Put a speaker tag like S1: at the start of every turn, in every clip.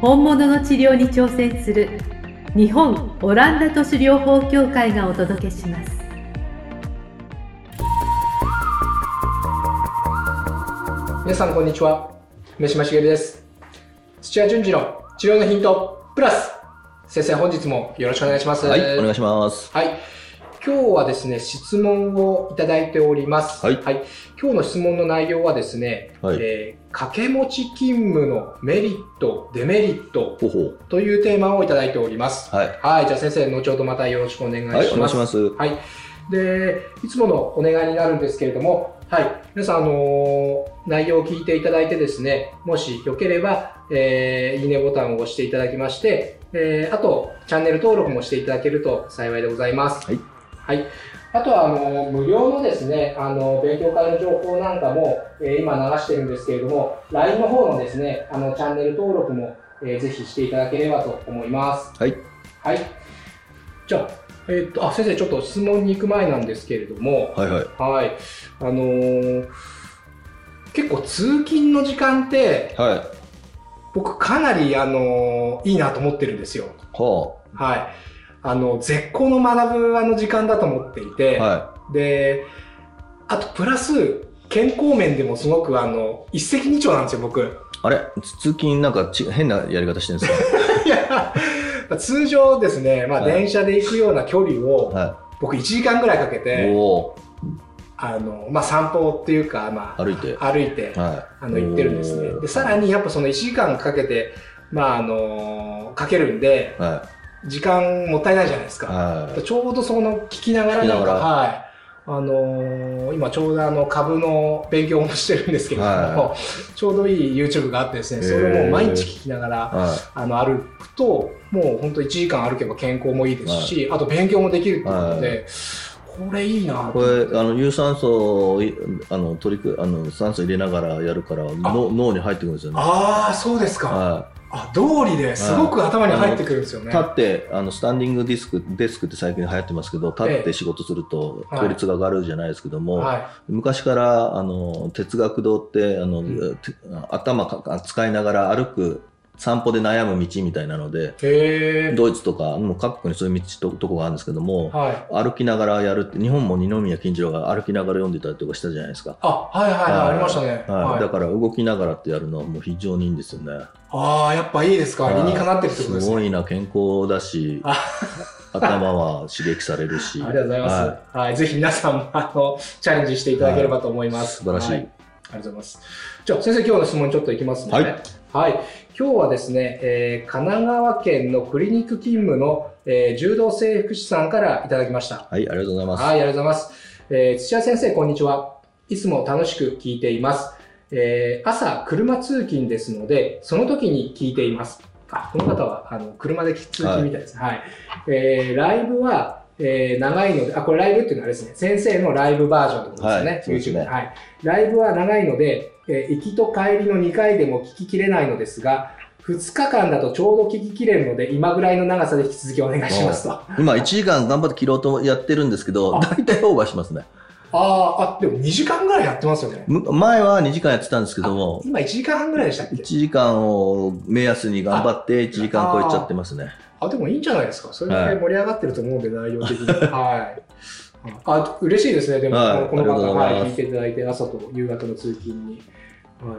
S1: 本物の治療に挑戦する日本オランダ都市療法協会がお届けします。
S2: 皆さんこんにちは。梅島茂です。土屋順次の治療のヒントプラス。先生本日もよろしくお願いします。
S3: はい、お願いします。
S2: はい今日はですね質問をいただいております
S3: はい
S2: 今日の質問の内容はですね、
S3: はい
S2: えー掛け持ち勤務のメリットデメリット。というテーマをいただいております
S3: はい。
S2: はいじゃあ先生後ほどまたよろしくお願いします、
S3: はい、お願いします。
S2: はい。で、いつものお願いになるんですけれども、はい。皆さん、あのー内容を聞いていただいてですね、もしよければ、えーいいねボタンを押していただきまして、えーあと、チャンネル登録もしていただけると幸いでございます。
S3: はい。
S2: はい。あとは、あのー無料のですね、あの、勉強会の情報なんかも、えー今流してるんですけれども、LINE の方のですね、あの、チャンネル登録も、えーぜひしていただければと思います。
S3: はい。
S2: はい。じゃあ、えーっと、あ、先生、ちょっと質問に行く前なんですけれども、
S3: はいはい。
S2: はい。あのー結構通勤の時間って、
S3: はい。
S2: 僕かなり、あのーいいなと思ってるんですよ。
S3: は
S2: はい。あの、絶好の学ぶあの時間だと思ってい
S3: あ。
S2: て、
S3: は
S2: で、あとプラス、健康面でもすごくあの、一石二鳥なんですよ、僕。
S3: い。あれ？通勤なんかち変なやり方してるんです
S2: いや、通常ですね、まあ、
S3: はい
S2: 電車で行くような距離を、
S3: かは
S2: 僕1時間ぐらいかけ
S3: い。
S2: て、あの、まあ、散歩っていうか、まあ、
S3: 歩いて
S2: 歩いて、
S3: は
S2: あの、行ってるんですねで、さらにやっぱその1時間かけて、まあ、あの、かけるんで、
S3: い。は
S2: 時間もったいないじゃないです
S3: い。
S2: か。
S3: は
S2: ちょうどその聞きながらなんか、はい。あのー今ちょうどあの株の勉強もしてるんですけれども、
S3: は
S2: ちょうどいい YouTube があってですね、それをもう毎日聞きながら、
S3: い。は
S2: あの歩くと、もう本当1時間歩けば健康もいいですし、あと勉強もできるっていうことで、これいいな。
S3: これ、あの、有酸素をい、あの、取りく、あの、酸素入れながらやるから、の脳に入ってくるんですよね。
S2: ああ、そうですか。
S3: は
S2: あ、道理ですごく頭に入ってくるんですよ
S3: い。
S2: ね。
S3: 立って、あの、スタンディングディスク、デスクって最近流行ってますけど、立って仕事すると
S2: はい
S3: 効率が上がるじゃないですけども、
S2: は
S3: 昔からあの哲学堂ってあの、
S2: ん
S3: て頭か使いながら歩く散歩で悩む道みたいなので。ドイツとかもう各国にそういう道ととこがあるんですけども、
S2: はい。
S3: 歩きながらやるって日本も二宮金次郎が歩きながら読んでたりとかしたじゃないですか、
S2: あ、はいはいはい、
S3: はい
S2: ありましたね。
S3: はい
S2: はい
S3: だから動きながらってやるのはもう非常にいいんですよね
S2: ああ、やっぱいいですか。理にかなってるってことですね。
S3: すごいな健康だし
S2: あ
S3: 頭は刺激されるし
S2: ありがとうございます。
S3: は
S2: はい、ぜひ皆さんもあのチャレンジしていただければと思います。
S3: はい素晴らしい
S2: はありがとうございます。じゃあ先生今日の質問ちょっといきますね。
S3: はい。
S2: はい。今日はですね、えー神奈川県のクリニック勤務の、えー柔道整復師さんからいただきました。
S3: はい、ありがとうございます、
S2: はい、ありがとうございます。えー土屋先生、こんにちは。いつも楽しく聞いています。えー朝、車通勤ですので、その時に聞いています。あ、この方は、あの、車で通勤みたいですね。はい。えーライブは、えー長いので、あ、これライブっていうのはあれですね、先生のライブバージョンってことですよね。
S3: はいそうですね
S2: YouTube で。はい。ライブは長いので、えー行きと帰りの2回でも聞ききれないのですが、2日間だとちょうど聞ききれるので、今ぐらいの長さで引き続きお願いしますと。
S3: 今1時間頑張って切ろうとやってるんですけど
S2: あ
S3: 大体オーバーしますね
S2: あーあ、でも2時間ぐらいやってますよね。
S3: む前は2時間やってたんですけども
S2: 今1時間半ぐらいでしたっけ
S3: ？1時間を目安に頑張って1時間超えちゃってますね。
S2: あ、でもいいんじゃないですか。それだけ盛り上がってると思うんで、内容的に。はい。あ、嬉しいですね。でも、
S3: はい
S2: この方、はい、聞いていただいて、朝と夕方の通勤に。は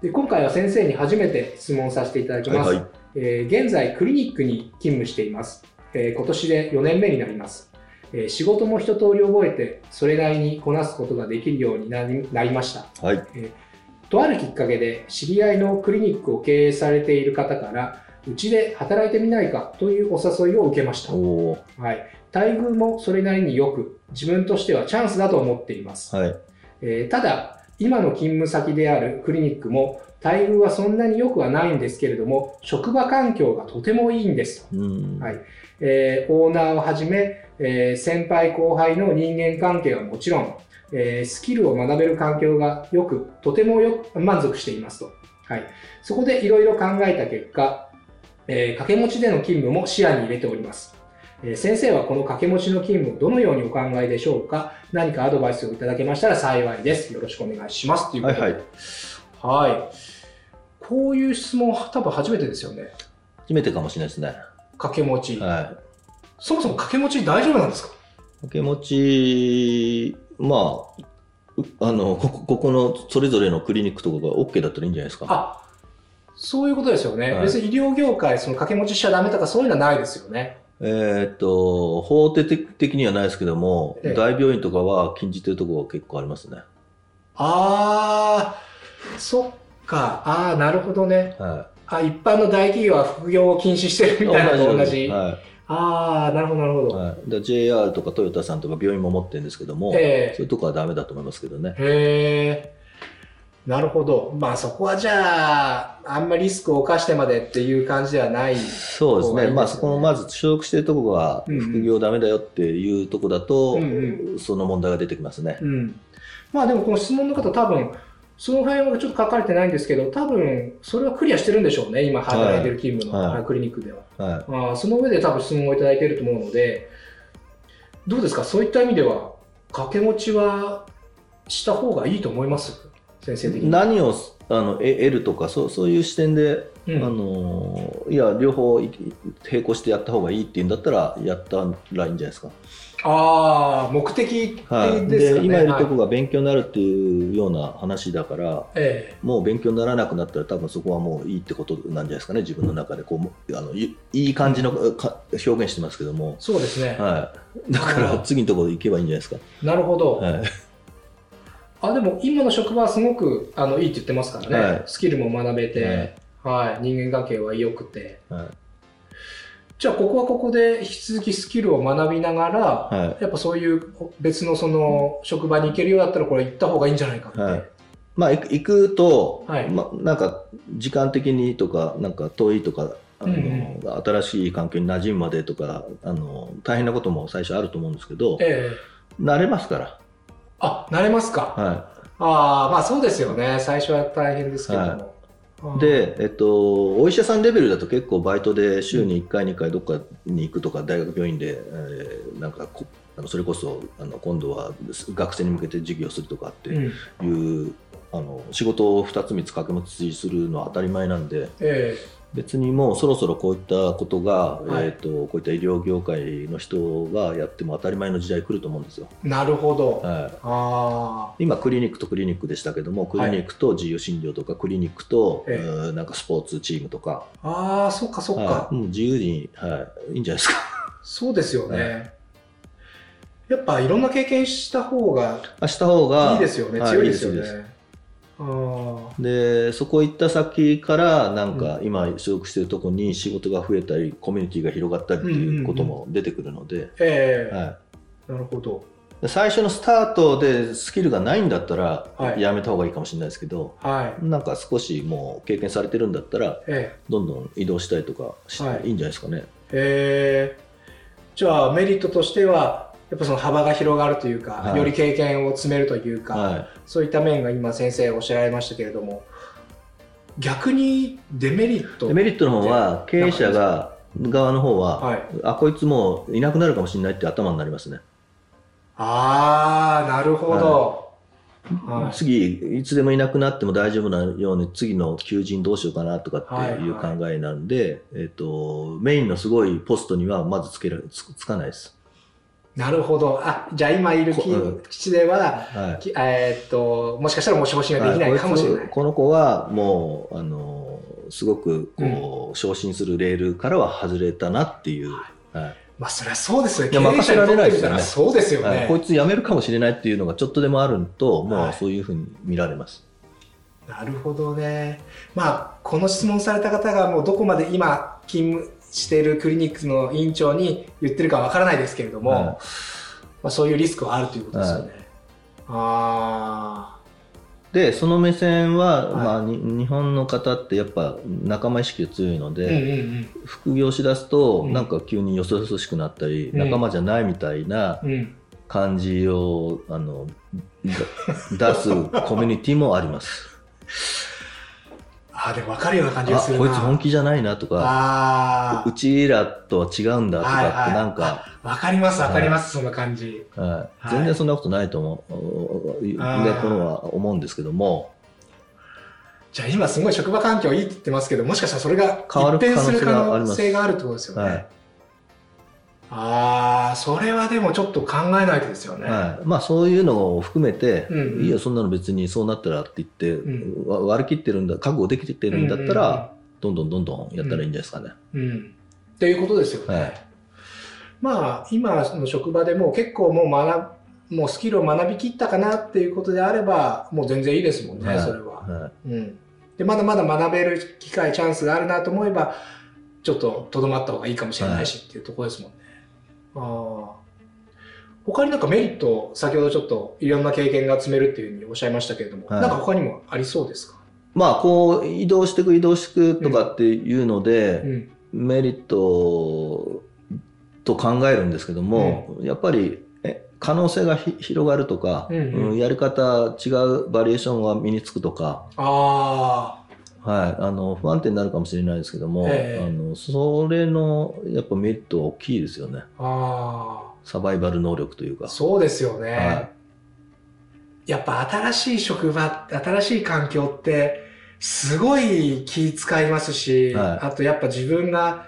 S2: い。で、今回は先生に初めて質問させていただきます。
S3: はいはい
S2: えー現在、クリニックに勤務しています。えー今年で4年目になります。えー仕事も一通り覚えて、それなりにこなすことができるようになりなりました。
S3: はい。
S2: とあるきっかけで知り合いのクリニックを経営されている方からうちで働いてみないかというお誘いを受けました、はい、待遇もそれなりによく自分としてはチャンスだと思っています、
S3: はい。
S2: えーただ今の勤務先であるクリニックも待遇はそんなに良くはないんですけれども、職場環境がとてもいいんですと。
S3: うん
S2: はいえーオーナーをはじめ、えー先輩後輩の人間関係はもちろん、えースキルを学べる環境がよく、とてもよく満足していますと。はい、そこでいろいろ考えた結果、えー掛け持ちでの勤務も視野に入れております。えー先生はこの掛け持ちの勤務をどのようにお考えでしょうか？何かアドバイスをいただけましたら幸いです。よろしくお願いします。ということで。
S3: はいはい
S2: はい。こういう質問は多分初めてですよね。
S3: 初めてかもしれないですね。
S2: 掛け持ち。
S3: はい。
S2: そもそも掛け持ち大丈夫なんですか？
S3: 掛け持ち、まあ、うあのここここのそれぞれのクリニックとかが OK だったらいいんじゃないですか。
S2: あ、そういうことですよね。
S3: はい
S2: 別に医療業界、その掛け持ちしちゃダメとかそういうのはないですよね。
S3: えーっと、法的的にはないですけども、
S2: ええ
S3: 大病院とかは禁じてるところが結構ありますね。
S2: あー、そっか。あー、なるほどね。
S3: は
S2: あ、一般の大企業は副業を禁止してる
S3: い。
S2: みたいなのと同じ。
S3: は
S2: あー、なるほど、なるほ
S3: い。
S2: ど。
S3: はい、JR とかトヨタさんとか病院も持ってるんですけども、
S2: え
S3: そういうとこはダメだと思いますけどね。
S2: へー。なるほど。まあそこはじゃあ、あんまりリスクを冒してまでっていう感じではない。
S3: そうですね。まあそこのまず所属してるところが
S2: うんうん
S3: 副業ダメだよっていうところだと、
S2: うん
S3: その問題が出てきますね。
S2: うん。まあでもこの質問の方多分、その辺はちょっと書かれてないんですけど、多分それはクリアしてるんでしょうね。今働いてる勤務の、
S3: はい
S2: クリニックでは。
S3: はい。
S2: あーその上で多分質問をいただいていると思うので、どうですか？そういった意味では、掛け持ちはした方がいいと思います？先生的に。
S3: 何をあのえ得るとかそうそういう視点で、
S2: うん
S3: あのいや両方い並行してやった方がいいっていうんだったらやったらいいんじゃないですか。
S2: あー目的
S3: はい、
S2: ですかね。
S3: で今いるとこ
S2: はい
S3: が勉強になるっていうような話だから、
S2: え
S3: もう勉強にならなくなったら多分そこはもういいってことなんじゃないですかね自分の中でこうあのいいい感じのか表現してますけども
S2: え、そうですね。
S3: はい、だから次のところ行けばいいんじゃないですか。
S2: なるほど。
S3: はい
S2: あでも今の職場はすごくあのいいって言ってますからね、
S3: はい。
S2: スキルも学べて、はい。人間関係は良くて。
S3: はい。
S2: じゃあここはここで引き続きスキルを学びながら、
S3: はい。
S2: やっぱそういう別のその職場に行けるようだったらこれ行った方がいいんじゃないかって、
S3: はい。まあ、行くと、
S2: はい。
S3: まあ、なんか時間的にとかなんか遠いとかあの、
S2: うん。
S3: 新しい環境に馴染むまでとかあの大変なことも最初あると思うんですけど
S2: ええ。
S3: 慣れますから、
S2: あ慣れますか、
S3: は
S2: ああまあそうですよね。最初は大変ですけども、あ
S3: い、
S2: ー
S3: で、えっと、お医者さんレベルだと結構バイトで週に1回2回どっかに行くとか大学病院で、えーなんかこあのそれこそあの今度は学生に向けて授業するとかって
S2: うん。
S3: いう、あの仕事を2つ3つ掛け持ちするのは当たり前なんで
S2: え
S3: 別にもうそろそろこういったことが、
S2: はい。
S3: えー、とこういった医療業界の人がやっても当たり前の時代来ると思うんですよ。
S2: えなるほど、
S3: はい。
S2: あ
S3: 今クリニックとクリニックでしたけどもクリニックと自由診療とか、クリニックと、
S2: ええ。
S3: うーなんかスポーツチームとか、
S2: あああそっかそっか、
S3: はい、もう自由に、はい、いいんじゃないですか。
S2: そうですよね、
S3: は
S2: やっぱいろんな経験した方が
S3: あした方が
S2: いいですよね、
S3: はい
S2: 強いですよね。
S3: いいでそこ行った先からなんか今所属してるとこに仕事が増えたりコミュニティが広がったりっていうことも出てくるので、は
S2: なるほど。
S3: い、最初のスタートでスキルがないんだったら
S2: はい。
S3: やめた方がいいかもしれないですけど、
S2: はい。
S3: なんか少しもう経験されてるんだったら
S2: え
S3: どんどん移動したりとかして、
S2: はい。
S3: い、いんじゃないですかね。
S2: えええ。じゃあメリットとしては、やっぱその幅が広がるというか、
S3: はい
S2: より経験を積めるというか、
S3: は
S2: そういった面が今先生おっしゃられましたけれども、逆にデメリッ
S3: い、
S2: ト。
S3: デメリットの方は経営者が側の方は、
S2: はい。
S3: あこいつもういなくなるかもしれないって頭になりますね。
S2: ああ、なるほど。はい
S3: 次いつでもいなくなっても大丈夫なように次の求人どうしようかなとかっていう考
S2: はい
S3: えなんで、えっとメインのすごいポストにはまずつけらつつかないです。
S2: なるほど。あ、じゃあ今いる
S3: こうん
S2: 基地では、
S3: はい
S2: きえーっと、もしかしたらもしもしができないかもしれない。
S3: こいつこの子はもうあのすごくこう、昇進するレールからは外れたなっていう、はい
S2: まあそりゃそうですよ。
S3: いや任せられないですよね
S2: そうですよね。
S3: はいこいつ辞めるかもしれないっていうのがちょっとでもあるとも
S2: はいう
S3: そういうふうに見られます。
S2: なるほどね。まあこの質問された方がもうどこまで今勤務しているクリニックの院長に言ってるかわからないですけれども、
S3: はい。
S2: まあそういうリスクはあるということですよね。ああ。
S3: でその目線は、
S2: はい。
S3: まあ、に日本の方ってやっぱ仲間意識が強いの
S2: うん
S3: で、
S2: うん。
S3: 副業しだすと、
S2: うん。
S3: なんか急によそよそしくなったり、
S2: うん。
S3: 仲間じゃないみたいな
S2: うんうん。
S3: 感じをあのだ 出すコミュニティもあります。
S2: ああでも分かるような感じ
S3: あ
S2: がするな。
S3: こいつ本気じゃないなとか。
S2: あ
S3: うちらとは違うんだとかってなんか、
S2: あ分かります分かります、そんな感じ。
S3: はい。
S2: はい。
S3: 全然そんなことないと思う、ね、このは思うんですけども。
S2: じゃあ今すごい職場環境いいって言ってますけどもしかしたらそれが
S3: 変わる
S2: 一変する可
S3: 能性があ
S2: るってことですよね、
S3: はい
S2: ああそれはでもちょっと考えないとですよね、
S3: はい、まあそういうのを含めて、
S2: うんうん。
S3: いいよそんなの別にそうなったらって言って、
S2: う
S3: わ割り切ってるんだ覚悟できてるんだったら、どんどんどんどんやったらいいんじゃないですかね。
S2: うん、うん。っていうことですよね、
S3: はい。
S2: まあ今の職場でもう結構もう学ぶもうスキルを学びきったかなっていうことであればもう全然いいですもんね、
S3: はい。
S2: それは、
S3: はい。
S2: うん、でまだまだ学べる機会チャンスがあるなと思えばちょっととどまった方がいいかもしれないしっていうところですもんね、ああ他になんかメリット先ほどちょっといろんな経験が積めるっていうふうにおっしゃいましたけれども、
S3: はい。
S2: なんか他にもありそうですか、
S3: まあこう移動していく移動していくとかっていうので、
S2: うん。
S3: メリットと考えるんですけども、やっぱりえ可能性がひ広がるとか、
S2: うんうん。
S3: うんやり方違うバリエーションが身につくとか、
S2: あ
S3: はい、あの不安定になるかもしれないですけども、
S2: ええ。
S3: あのそれのやっぱメリットは大きいですよね。
S2: ああ
S3: サバイバル能力というか。
S2: あそうですよね、
S3: はい。
S2: やっぱ新しい職場新しい環境ってすごい気使いますし、
S3: はい。
S2: あとやっぱ自分が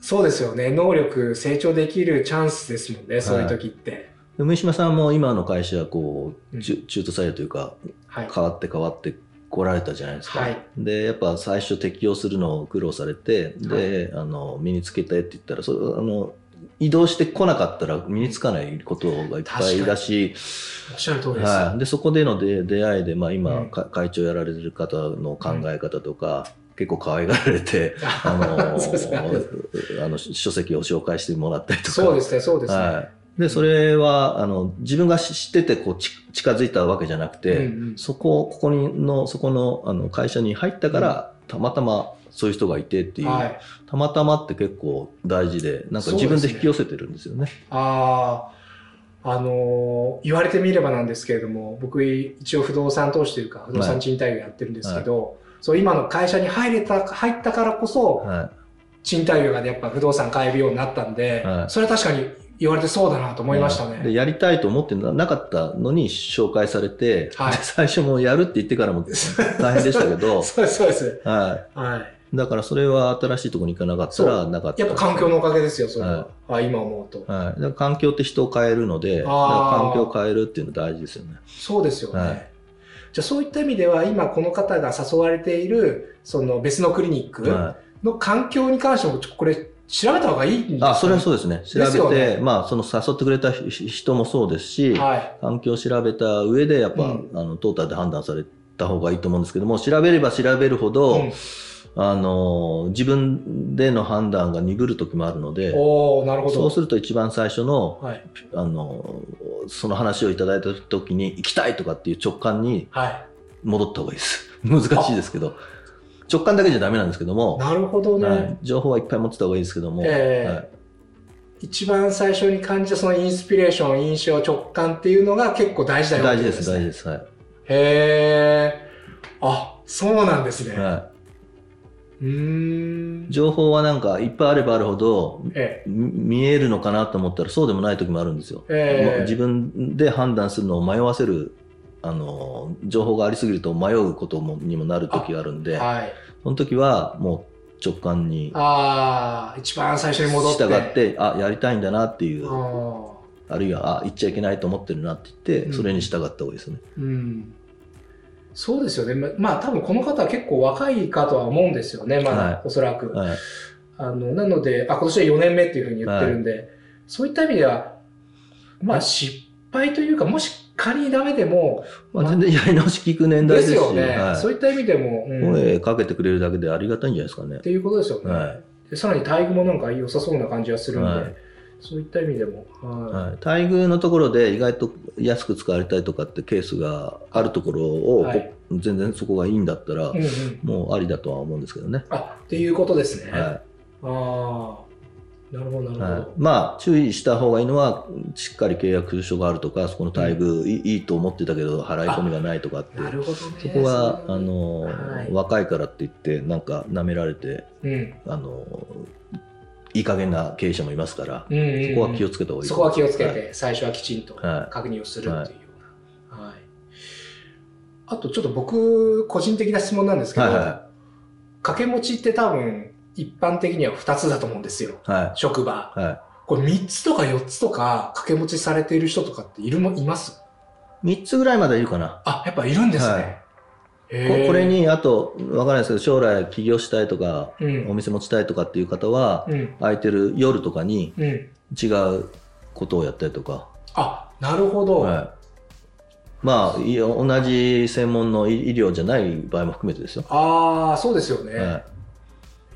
S2: そうですよね。能力成長できるチャンスですもんねそういう時って、
S3: 梅島さんも今の会社はこ
S2: う
S3: うん。中中途採用というか
S2: はい。
S3: 変わって変わって来られたじゃないですか。
S2: はい。
S3: でやっぱ最初適用するのを苦労されてで、あの身につけたいって言ったらそあの移動してこなかったら身につかないことがいっぱいだし、
S2: おっしゃる通りです、
S3: はい、でそこでの出出会いで、まあ、今、
S2: うん。
S3: か会長やられてる方の考え方とか、結構可愛がられて、あのあの書籍を紹介してもらったりとか。
S2: そうですねそうですね、
S3: はい、でそれはあの自分が知っててこうち近づいたわけじゃなくて、
S2: うんうん。
S3: そこここにのそこのあの会社に入ったから、たまたまそういう人がいてっていう、
S2: はい。
S3: たまたまって結構大事でなんか自分で引き寄せてるんですよね。
S2: ああ、あのー言われてみればなんですけれども、僕一応不動産投資というか、不動産賃貸業やってるんですけど、そう今の会社に入れた、入ったからこそ、
S3: は
S2: 賃貸業がやっぱ不動産買えるようになったんで、
S3: はい。
S2: それは確かに言われてそうだなと
S3: い、
S2: 思いましたね。
S3: でやりたいと思ってななかったのに紹介されて、
S2: はい
S3: で最初もうやるって言ってからも大変でしたけど、
S2: そうです、そうです。
S3: は
S2: はい。
S3: い、だからそれは新しいところに行かなかったらなかった
S2: やっぱ環境のおかげですよ、それは。
S3: は
S2: あ今思うと。
S3: はい、環境って人を変えるので、環境を変えるっていうのは大事ですよね。
S2: そうですよね。
S3: はい
S2: じゃあそういった意味では、今この方が誘われている、その別のクリニック
S3: は
S2: の環境に関しても、これ調べた方がいいんです
S3: い、
S2: か、
S3: あそれはそうですね。調べて、
S2: ね
S3: まあ、その誘ってくれたひ人もそうですし、
S2: はい。
S3: 環境を調べた上で、やっぱ、
S2: うん
S3: あのトータルで判断された方がいいと思うんですけども、調べれば調べるほど、
S2: うん
S3: あの自分での判断が鈍る時もあるので、
S2: おおなるほど。
S3: そうすると一番最初の
S2: はい。
S3: あのその話をいただいた時に行きたいとかっていう直感に
S2: はい。
S3: 戻った方がいいです。難しいですけど、直感だけじゃダメなんですけども、
S2: なるほどね。
S3: はい、情報はいっぱい持ってた方がいいですけども、
S2: ええ
S3: はい
S2: 一番最初に感じたそのインスピレーション、印象、直感っていうのが結構大事だよ
S3: 大事です、大事です。はい。
S2: へえ。あ、そうなんですね。
S3: は
S2: うーん
S3: い、。情報はなんかいっぱいあればあるほど、
S2: え
S3: み見えるのかなと思ったらそうでもない時もあるんですよ。
S2: えええ
S3: 自分で判断するのを迷わせるあの情報がありすぎると迷うこともにもなる時があるんで、
S2: はい。
S3: その時はもう直感に
S2: ああ、一番最初に戻って。
S3: 従ってあやりたいんだなっていう
S2: あ
S3: あるいはあ言っちゃいけないと思ってるなって言って、
S2: うん
S3: それに従った方がいいですね。
S2: ーうん。そうですよね。ままあ多分この方は結構若いかとは思うんですよね、まだ、
S3: はい
S2: おそらく。
S3: はい
S2: あの、なので、あ、今年は4年目っていうふうに言ってるんで、そういった意味では、まあ失敗というか、もし仮にダメでも、
S3: まあ、全然やり直し聞く年代
S2: で
S3: です
S2: よね、
S3: はい。
S2: そういった意味でも、うん。
S3: 声かけてくれるだけでありがたいんじゃないですかね。
S2: っ。ていうことですよね。
S3: はい。
S2: でさらに待遇もなんか良さそうな感じがするんで、
S3: はい。
S2: そういった意味でも。はい。
S3: はい、待遇のところで意外と安く使われたりとかってケースがあるところを、
S2: はい。
S3: 全然そこがいいんだったら、
S2: うんうん。
S3: もうありだとは思うんですけどね。
S2: あっていうことですね。
S3: は
S2: ああ、なるほど、なるほ
S3: い
S2: ど。
S3: はい、まあ注意した方がいいのはしっかり契約書があるとかそこの待遇、いいいと思ってたけど払い込みがないとかって。
S2: なるほどね。
S3: そこはあの、
S2: はい。
S3: 若いからって言ってなんか舐められて
S2: うん。
S3: あのいい加減な経営者もいますから、
S2: うんうんうん。
S3: そこは気をつけた方がいい
S2: そこは気をつけ
S3: はい。
S2: て、最初はきちんと
S3: はい。
S2: 確認をするっていう。ような。はい。あと、ちょっと僕、個人的な質問なんですけど、
S3: はいは
S2: 掛け持ちって多分、一般的には2つだと思うんですよ。
S3: は
S2: 職場。
S3: いはい
S2: これ3つとか4つとか掛け持ちされている人とかっているも、います
S3: ？3つぐらいまでいるかな
S2: あ、やっぱいるんですね。
S3: はいここれ、にあとわからないですけど将来起業したいとか
S2: うん。
S3: お店持ちたいとかっていう方は
S2: うん。
S3: 空いてる夜とかに
S2: うん。
S3: 違うことをやったりとか、
S2: あ、なるほど。
S3: はい、まあい同じ専門の医医療じゃない場合も含めてですよ、
S2: ああ、そうですよね。
S3: はい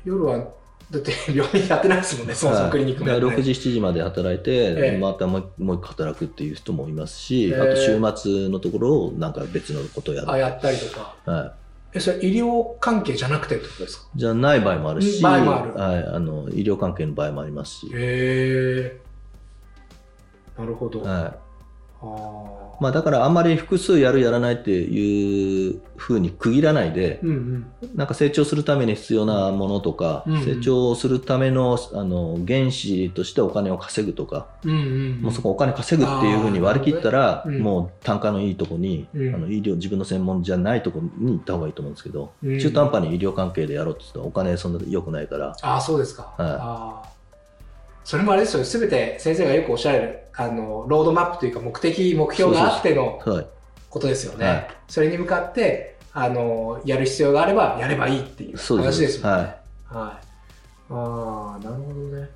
S2: 夜は、だって 病院やってないですもんね、そもそもクリニックもやってない。
S3: 6時、7時まで働いて、
S2: ええ
S3: またもうもう一個働くっていう人もいますし、
S2: ええ
S3: あと週末のところをなんか別のことをやる、
S2: あ、やったりとか。
S3: は
S2: え、それ医療関係じゃなくてってことですか？
S3: い、じゃない場合もあるし、
S2: 場合もある
S3: はい、あの医療関係の場合もありますし、
S2: へえ。なるほど。あ
S3: はい
S2: あ。
S3: まあ、だからあんまり複数やるやらないっていうふうに区切らないで、
S2: うんうん。
S3: なんか成長するために必要なものとか、
S2: うん
S3: 成長するためのあの原資としてお金を稼ぐとか、
S2: うんうん。
S3: もうそこお金稼ぐっていうふうに割り切ったら、
S2: うん
S3: もう単価のいいとこに、
S2: うん
S3: あの医療自分の専門じゃないとこに行った方がいいと思うんですけど、
S2: うん
S3: 中途半端に医療関係でやろうって言ったらお金そんな良くないから、
S2: ああ、そうですか。
S3: はい
S2: ああ。それもあれですよ、すべて先生がよくおっしゃる、あの、ロードマップというか目的、目標があっての
S3: はい、
S2: ことですよね。
S3: はい
S2: それに向かって、あの、やる必要があればやればいいっていう話ですよね。
S3: はい
S2: はい。ああ、なるほどね。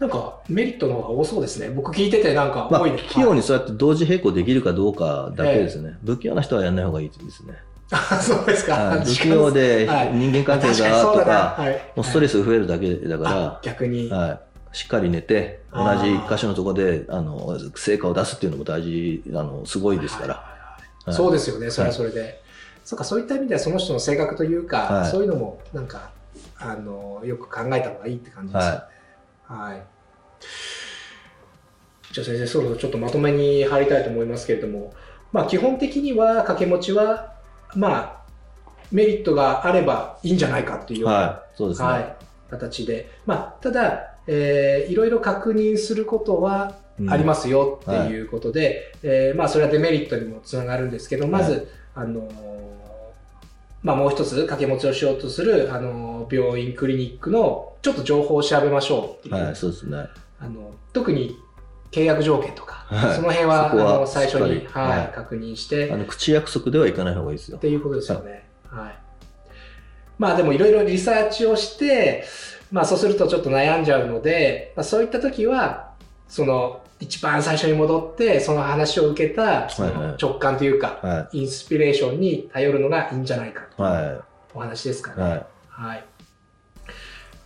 S2: なんかメリットの方が多そうですね。僕聞いててなんか
S3: まあ、
S2: 多いです。
S3: 器用にそうやって同時並行できるかどうかだけですね、不器用な人はやらない方がいいですね、
S2: あ そうですか。
S3: はい。不器用で
S2: はい。
S3: 人間関係がとか、
S2: はい。
S3: もうストレス増えるだけだ
S2: あ
S3: か
S2: 逆に。
S3: ら、はい、しっかり寝て同じ箇所のところであの成果を出すっていうのも大事あのすごいですから、
S2: そうですよね、それはそれで。そうか、そういった意味ではその人の性格というか、
S3: はい。
S2: そういうのもなんか、あの、よく考えた方がいいって感じですよね。はい。じゃあ先生、そろそろちょっとまとめに入りたいと思いますけれども、まあ基本的には掛け持ちは、まあ、メリットがあればいいんじゃないかっていうような、
S3: はい、そうですね、
S2: はい、形で。まあ、ただ、えーいろいろ確認することは
S3: うん。
S2: ありますよっていうことで、えーまあ、それはデメリットにもつながるんですけど、まず、あのーまあ、もう一つ掛け持ちをしようとする、あのー病院、クリニックのちょっと情報を調べましょうっていう、
S3: はい、そうですね。
S2: あの特に契約条件とか、
S3: はい
S2: その辺はあの最初にはい
S3: はい
S2: 確認して
S3: あの口約束ではいかない方がいいですよ
S2: っ。ていうことですよね。はい。まあでもいろいろリサーチをして、まあそうするとちょっと悩んじゃうので、まあ、そういった時は、その一番最初に戻って、その話を受けた直感というか、
S3: は
S2: インスピレーションに頼るのがいいんじゃないか
S3: い。
S2: という
S3: は
S2: お話ですか
S3: い。
S2: ね。
S3: はい。
S2: はい。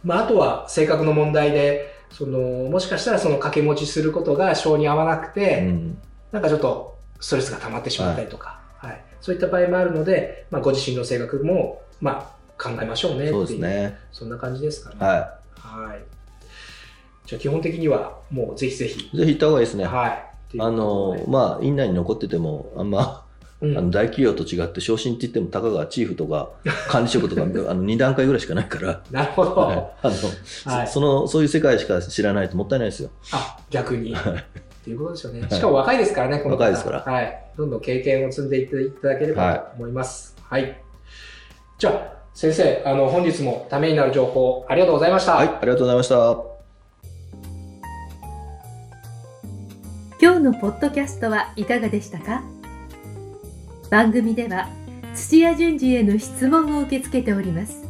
S2: まああとは性格の問題で、その、もしかしたらその掛け持ちすることが性に合わなくて、
S3: うん。
S2: なんかちょっとストレスが溜まってしまったりとか、はいそういった場合もあるので、まあ、ご自身の性格も、まあ、考えましょうねっていう
S3: そうですね。
S2: そんな感じですかね。
S3: は
S2: はいじゃあ基本的にはもうぜひぜひ、
S3: い。ぜひ行った方がいいですね。
S2: はい。
S3: あの、まあ、院内に残ってても、あんま、
S2: うん
S3: あの大企業と違って昇進って言っても、たかがチーフとか 管理職とか、あの2段階ぐらいしかないから、
S2: なるほど。
S3: はいあの
S2: はい
S3: そその、そういう世界しか知らないともったいないですよ。
S2: あ、逆に。
S3: はい
S2: っていうことですよね。
S3: はい
S2: しかも若いですからね、この方
S3: 若いですから
S2: はい。どんどん経験を積んでいっていただければと思います。はい。じゃあ、先生、あの、本日もためになる情報ありがとうございました。
S3: はい、ありがとうございました。
S1: 今日のポッドキャストはいかがでしたか？番組では土屋順次への質問を受け付けております。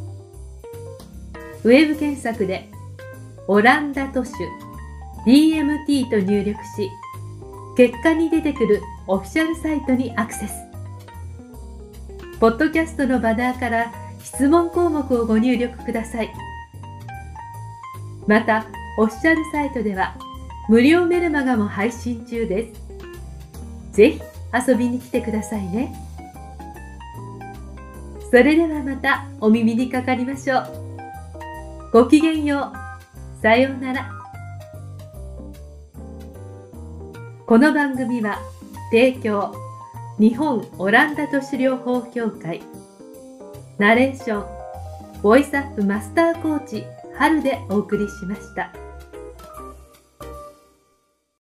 S1: ウェブ検索で「オランダ都市 DMT」と入力し結果に出てくるオフィシャルサイトにアクセス。ポッドキャストのバナーから質問項目をご入力ください。またオフィシャルサイトでは無料メルマガも配信中です。ぜひ遊びに来てくださいね。それではまたお耳にかかりましょう。ごきげんよう。さようなら。この番組は提供日本オランダ都市療法協会ナレーションボイスアップマスターコーチ春でお送りしました。